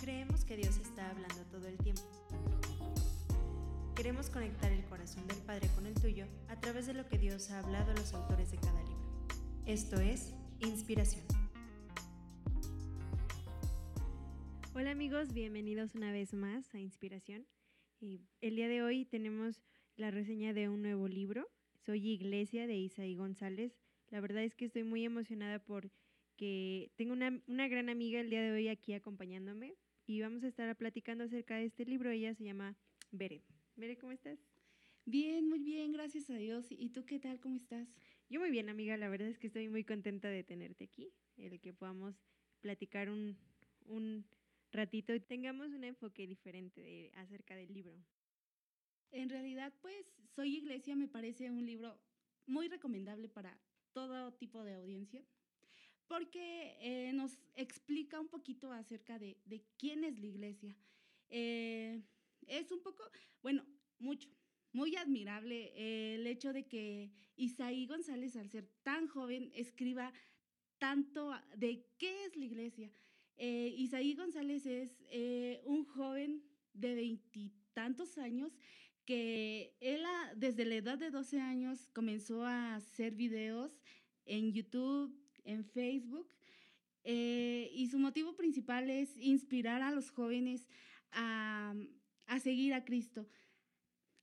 Creemos que Dios está hablando todo el tiempo. Queremos conectar el corazón del Padre con el tuyo a través de lo que Dios ha hablado a los autores de cada libro. Esto es Inspiración. Hola amigos, bienvenidos una vez más a Inspiración. el día de hoy tenemos la reseña de un nuevo libro. Soy Iglesia de Isaí González. La verdad es que estoy muy emocionada porque tengo una, una gran amiga el día de hoy aquí acompañándome y vamos a estar platicando acerca de este libro. Ella se llama Bere. Bere, ¿cómo estás? Bien, muy bien, gracias a Dios. ¿Y tú qué tal? ¿Cómo estás? Yo muy bien, amiga. La verdad es que estoy muy contenta de tenerte aquí, el que podamos platicar un, un ratito y tengamos un enfoque diferente de, acerca del libro. En realidad, pues, Soy Iglesia me parece un libro muy recomendable para todo tipo de audiencia porque eh, nos explica un poquito acerca de, quién es la iglesia. Eh, es un poco, bueno, mucho, muy admirable eh, el hecho de que Isaí González, al ser tan joven, escriba tanto de qué es la iglesia. Isaí González es un joven de veintitantos años que él desde la edad de 12 años comenzó a hacer videos en YouTube, en Facebook. Eh, y su motivo principal es inspirar a los jóvenes a, seguir a Cristo,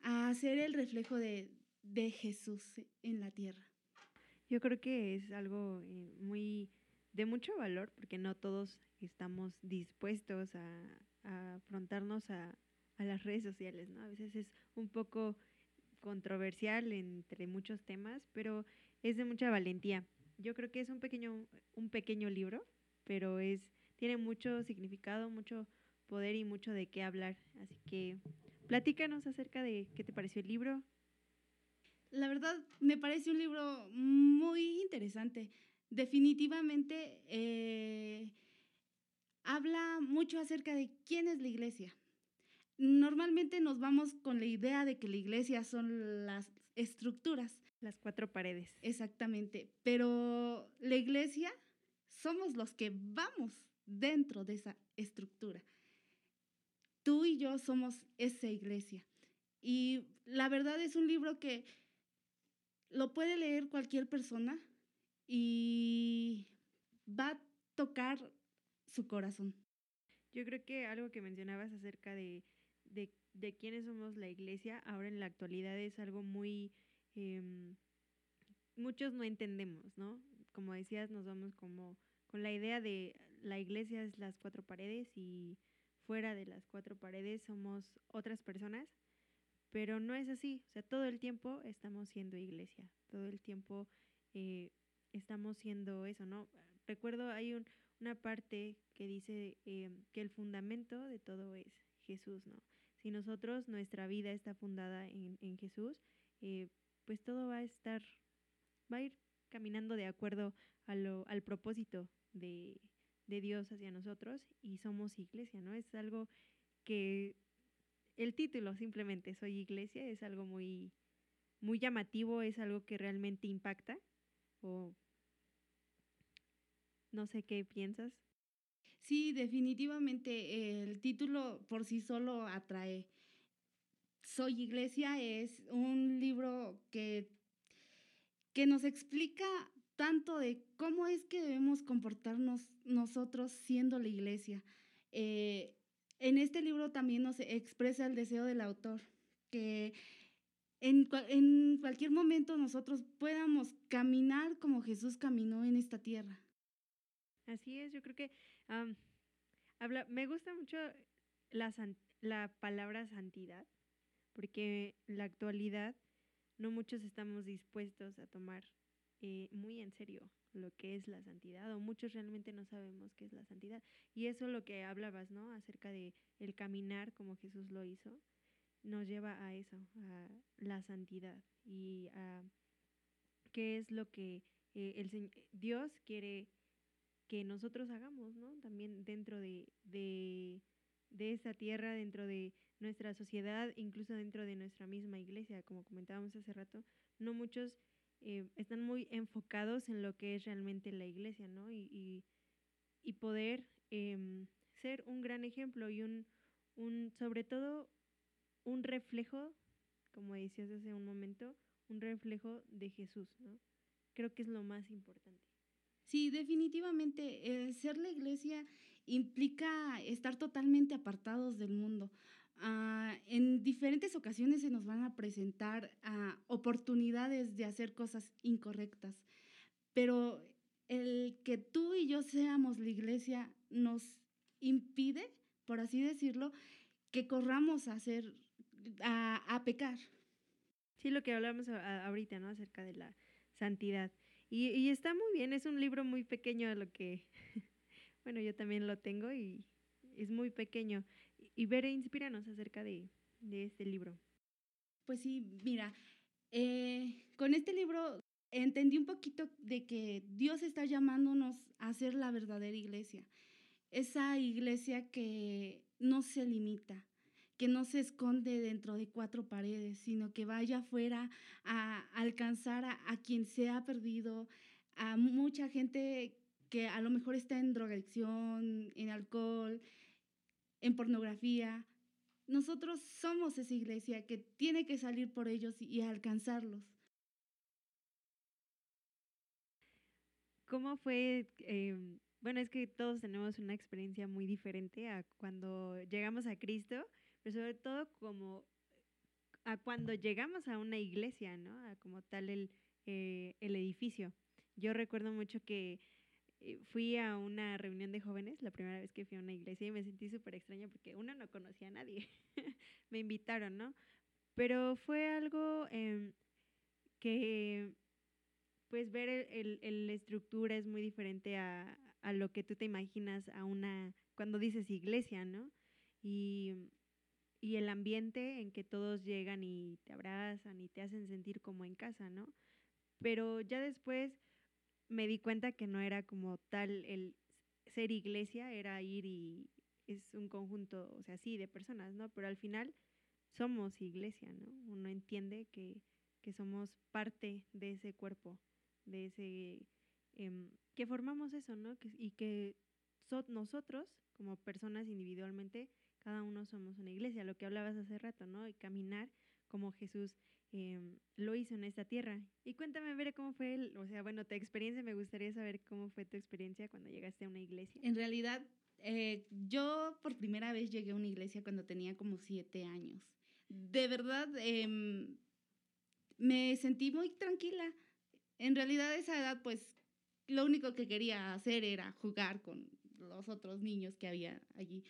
a ser el reflejo de, Jesús en la tierra. Yo creo que es algo eh, muy de mucho valor porque no todos estamos dispuestos a, afrontarnos a, a, las redes sociales, ¿no? A veces es un poco controversial entre muchos temas, pero es de mucha valentía yo creo que es un pequeño, un pequeño libro, pero es, tiene mucho significado, mucho poder y mucho de qué hablar. Así que platícanos acerca de qué te pareció el libro. La verdad, me parece un libro muy interesante. Definitivamente eh, habla mucho acerca de quién es la iglesia. Normalmente nos vamos con la idea de que la iglesia son las estructuras. Las cuatro paredes. Exactamente. Pero la iglesia somos los que vamos dentro de esa estructura. Tú y yo somos esa iglesia. Y la verdad es un libro que lo puede leer cualquier persona y va a tocar su corazón. Yo creo que algo que mencionabas acerca de de, de quiénes somos la iglesia ahora en la actualidad es algo muy... Em, muchos no entendemos, ¿no? Como decías, nos vamos como con la idea de la iglesia es las cuatro paredes y fuera de las cuatro paredes somos otras personas, pero no es así, o sea, todo el tiempo estamos siendo iglesia, todo el tiempo eh, estamos siendo eso, ¿no? Recuerdo, hay un, una parte que dice em, que el fundamento de todo es Jesús, ¿no? Si nosotros, nuestra vida está fundada en, Jesús, eh, pues todo va a estar, va a ir caminando de acuerdo a lo, al propósito de, de Dios hacia nosotros y somos iglesia, ¿no? Es algo que el título simplemente soy iglesia es algo muy muy llamativo, es algo que realmente impacta o no sé qué piensas. Sí, definitivamente el título por sí solo atrae. Soy Iglesia es un libro que, que nos explica tanto de cómo es que debemos comportarnos nosotros siendo la iglesia. Eh, en este libro también nos expresa el deseo del autor, que en, en cualquier momento nosotros podamos caminar como Jesús caminó en esta tierra. Así es, yo creo que habla, me gusta mucho la, la palabra santidad, porque en la actualidad no muchos estamos dispuestos a tomar eh, muy en serio lo que es la santidad o muchos realmente no sabemos qué es la santidad. Y eso lo que hablabas no acerca de el caminar como Jesús lo hizo nos lleva a eso a la santidad y a qué es lo que eh, el Dios quiere que nosotros hagamos, ¿no? También dentro de, de, de esa tierra, dentro de nuestra sociedad, incluso dentro de nuestra misma iglesia, como comentábamos hace rato, no muchos eh, están muy enfocados en lo que es realmente la iglesia, ¿no? Y, y, poder em, ser un gran ejemplo y un, un, sobre todo, un reflejo, como decías hace un momento, un reflejo de Jesús, ¿no? Creo que es lo más importante. Sí, definitivamente, ser la iglesia implica estar totalmente apartados del mundo. Ah, en diferentes ocasiones se nos van a presentar ah, oportunidades de hacer cosas incorrectas, pero el que tú y yo seamos la iglesia nos impide, por así decirlo, que corramos a hacer, a, pecar. Sí, lo que hablamos ahorita, ¿no? Acerca de la santidad. Y, y, está muy bien, es un libro muy pequeño, lo que, bueno, yo también lo tengo y es muy pequeño. Y Bere, inspíranos acerca de, de este libro. Pues sí, mira, eh, con este libro entendí un poquito de que Dios está llamándonos a ser la verdadera iglesia. Esa iglesia que no se limita, que no se esconde dentro de cuatro paredes, sino que vaya afuera a alcanzar a, quien se ha perdido, a mucha gente que a lo mejor está en drogadicción, en alcohol, en pornografía. Nosotros somos esa iglesia que tiene que salir por ellos y alcanzarlos. ¿Cómo fue? Em, bueno, es que todos tenemos una experiencia muy diferente a cuando llegamos a Cristo, pero sobre todo como a cuando llegamos a una iglesia, ¿no? A como tal el, eh, el edificio. Yo recuerdo mucho que eh, fui a una reunión de jóvenes, la primera vez que fui a una iglesia, y me sentí súper extraña porque uno no conocía a nadie. me invitaron, ¿no? Pero fue algo em, que, pues, ver el, la estructura es muy diferente a, a lo que tú te imaginas a una, cuando dices iglesia, ¿no? Y, y el ambiente en que todos llegan y te abrazan y te hacen sentir como en casa, ¿no? Pero ya después me di cuenta que no era como tal el ser iglesia, era ir y es un conjunto, o sea, sí, de personas, ¿no? Pero al final somos iglesia, ¿no? Uno entiende que, que somos parte de ese cuerpo, de ese, em, que formamos eso, ¿no? y que nosotros, como personas individualmente, cada uno somos una iglesia, lo que hablabas hace rato, ¿no? Y caminar como Jesús Em, lo hizo en esta tierra. Y cuéntame, ver cómo fue, el, o sea, bueno, tu experiencia, me gustaría saber cómo fue tu experiencia cuando llegaste a una iglesia. En realidad, eh, yo por primera vez llegué a una iglesia cuando tenía como siete años. De verdad, em, me sentí muy tranquila. En realidad, esa edad, pues, lo único que quería hacer era jugar con los otros niños que había allí.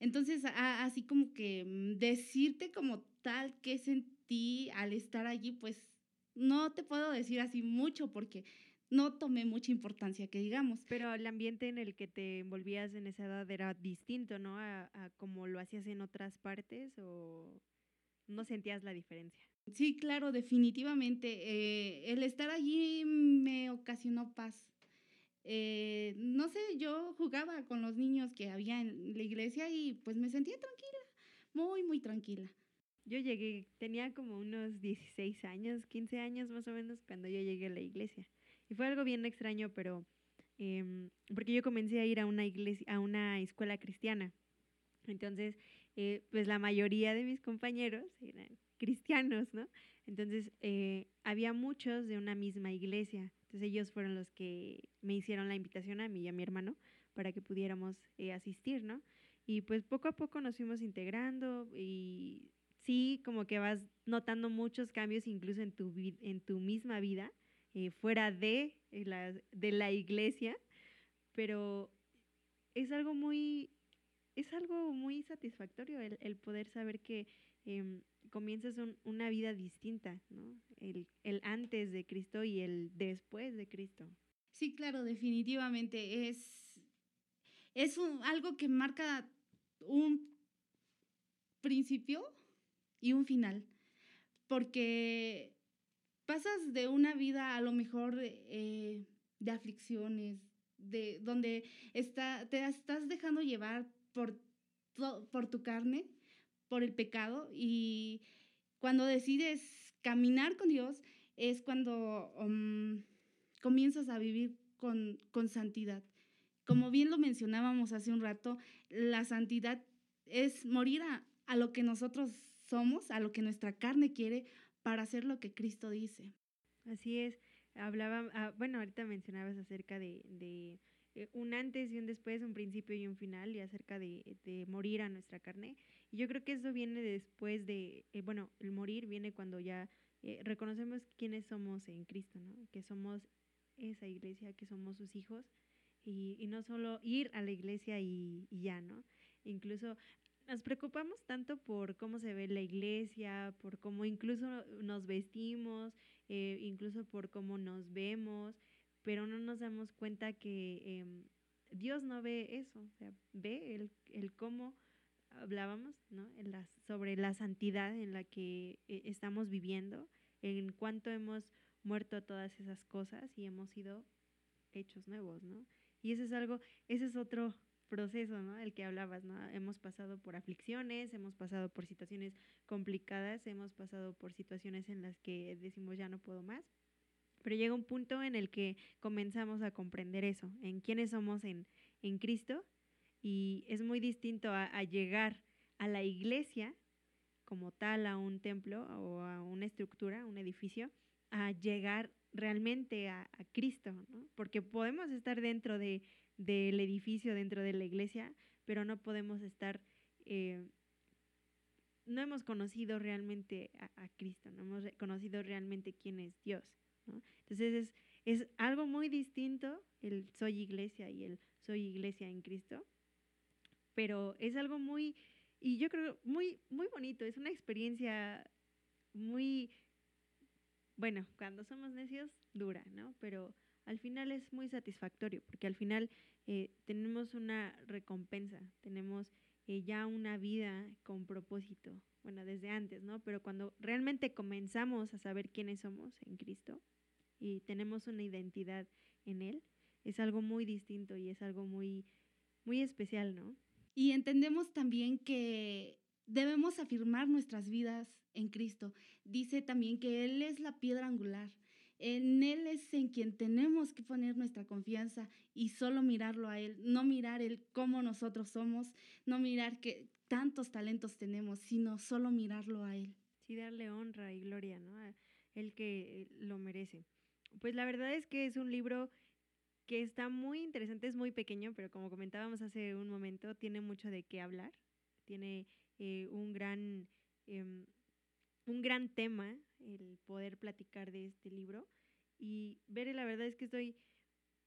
Entonces, así como que mm, decirte como tal que sentí al estar allí, pues no te puedo decir así mucho porque no tomé mucha importancia, que digamos. Pero el ambiente en el que te envolvías en esa edad era distinto, ¿no? A, como lo hacías en otras partes o no sentías la diferencia. Sí, claro, definitivamente. Eh, el estar allí me ocasionó paz. Eh, no sé, yo jugaba con los niños que había en la iglesia y pues me sentía tranquila, muy, muy tranquila. Yo llegué, tenía como unos 16 años, 15 años más o menos cuando yo llegué a la iglesia. Y fue algo bien extraño, pero em, porque yo comencé a ir a una iglesia, a una escuela cristiana. Entonces, eh, pues la mayoría de mis compañeros eran cristianos, ¿no? Entonces, eh, había muchos de una misma iglesia. Entonces, ellos fueron los que me hicieron la invitación a mí y a mi hermano para que pudiéramos eh, asistir, ¿no? Y pues poco a poco nos fuimos integrando y sí como que vas notando muchos cambios incluso en tu, en tu misma vida, eh, fuera de eh, la, de la iglesia, pero es algo muy, es algo muy satisfactorio el, poder saber que em, comienzas una vida distinta, ¿no? El, el, antes de Cristo y el después de Cristo. Sí, claro, definitivamente. Es, es algo que marca un principio y un final, porque pasas de una vida a lo mejor eh, de aflicciones, de donde está, te estás dejando llevar por, por tu carne, por el pecado, y cuando decides caminar con Dios es cuando um, comienzas a vivir con, con santidad, Como bien lo mencionábamos hace un rato, la santidad es morir a, a lo que nosotros somos, a lo que nuestra carne quiere, para hacer lo que Cristo dice. Así es. Hablaba, ah, bueno, ahorita mencionabas acerca de eh, un antes y un después, un principio y un final, y acerca de, de, morir a nuestra carne. Y yo creo que eso viene después de, eh, bueno, el morir viene cuando ya eh, reconocemos quiénes somos en Cristo, ¿no? Que somos esa iglesia, que somos sus hijos, y, y no solo ir a la iglesia y, y ya, ¿no? Incluso nos preocupamos tanto por cómo se ve la iglesia, por cómo incluso nos vestimos, eh, incluso por cómo nos vemos, pero no nos damos cuenta que eh, Dios no ve eso, o sea, ve el, el cómo hablábamos, ¿no? En la, sobre la santidad en la que eh, estamos viviendo, en cuánto hemos muerto a todas esas cosas y hemos sido hechos nuevos, ¿no? Y eso es algo, ese es otro proceso, ¿no? El que hablabas, ¿no? Hemos pasado por aflicciones, hemos pasado por situaciones complicadas, hemos pasado por situaciones en las que decimos ya no puedo más, pero llega un punto en el que comenzamos a comprender eso, en quiénes somos en, Cristo, y es muy distinto a, llegar a la iglesia como tal, a un templo o a una estructura, a un edificio, a llegar realmente a, Cristo, ¿no? Porque podemos estar dentro de del edificio dentro de la iglesia, pero no podemos estar, eh, no hemos conocido realmente a, Cristo, no hemos conocido realmente quién es Dios. Entonces es, es algo muy distinto el soy iglesia y el soy iglesia en Cristo, pero es algo muy, y yo creo muy, muy bonito, es una experiencia muy, bueno, cuando somos necios, dura, ¿no? Pero al final es muy satisfactorio, porque al final eh, tenemos una recompensa, tenemos eh, ya una vida con propósito, bueno, desde antes, ¿no? Pero cuando realmente comenzamos a saber quiénes somos en Cristo y tenemos una identidad en Él, es algo muy distinto y es algo muy, muy especial, ¿no? Y entendemos también que debemos afirmar nuestras vidas en Cristo. Dice también que Él es la piedra angular. En Él es en quien tenemos que poner nuestra confianza y solo mirarlo a Él, no mirar el cómo nosotros somos, no mirar que tantos talentos tenemos, sino solo mirarlo a Él. Sí, darle honra y gloria, ¿no? A el que lo merece. Pues la verdad es que es un libro que está muy interesante, es muy pequeño, pero como comentábamos hace un momento, tiene mucho de qué hablar, tiene eh, un gran... Eh, un gran tema el poder platicar de este libro. Y ver, la verdad es que estoy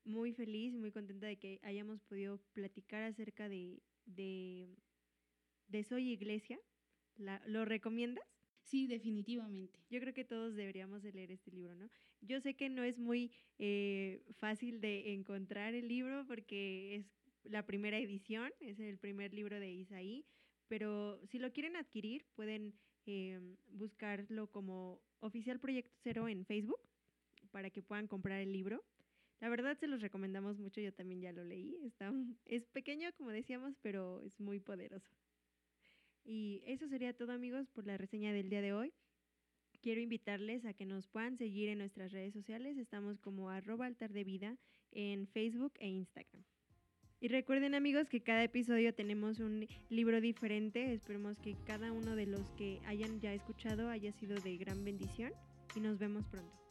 muy feliz y muy contenta de que hayamos podido platicar acerca de, de, de Soy Iglesia. La, ¿Lo recomiendas? Sí, definitivamente. Yo creo que todos deberíamos de leer este libro, ¿no? Yo sé que no es muy eh, fácil de encontrar el libro porque es la primera edición, es el primer libro de Isaí, pero si lo quieren adquirir pueden eh, buscarlo como Oficial Proyecto Cero en Facebook para que puedan comprar el libro. La verdad se los recomendamos mucho, yo también ya lo leí. Está, es pequeño, como decíamos, pero es muy poderoso. Y eso sería todo amigos por la reseña del día de hoy. Quiero invitarles a que nos puedan seguir en nuestras redes sociales. Estamos como arroba altar de vida en Facebook e Instagram. Y recuerden amigos que cada episodio tenemos un libro diferente. Esperemos que cada uno de los que hayan ya escuchado haya sido de gran bendición y nos vemos pronto.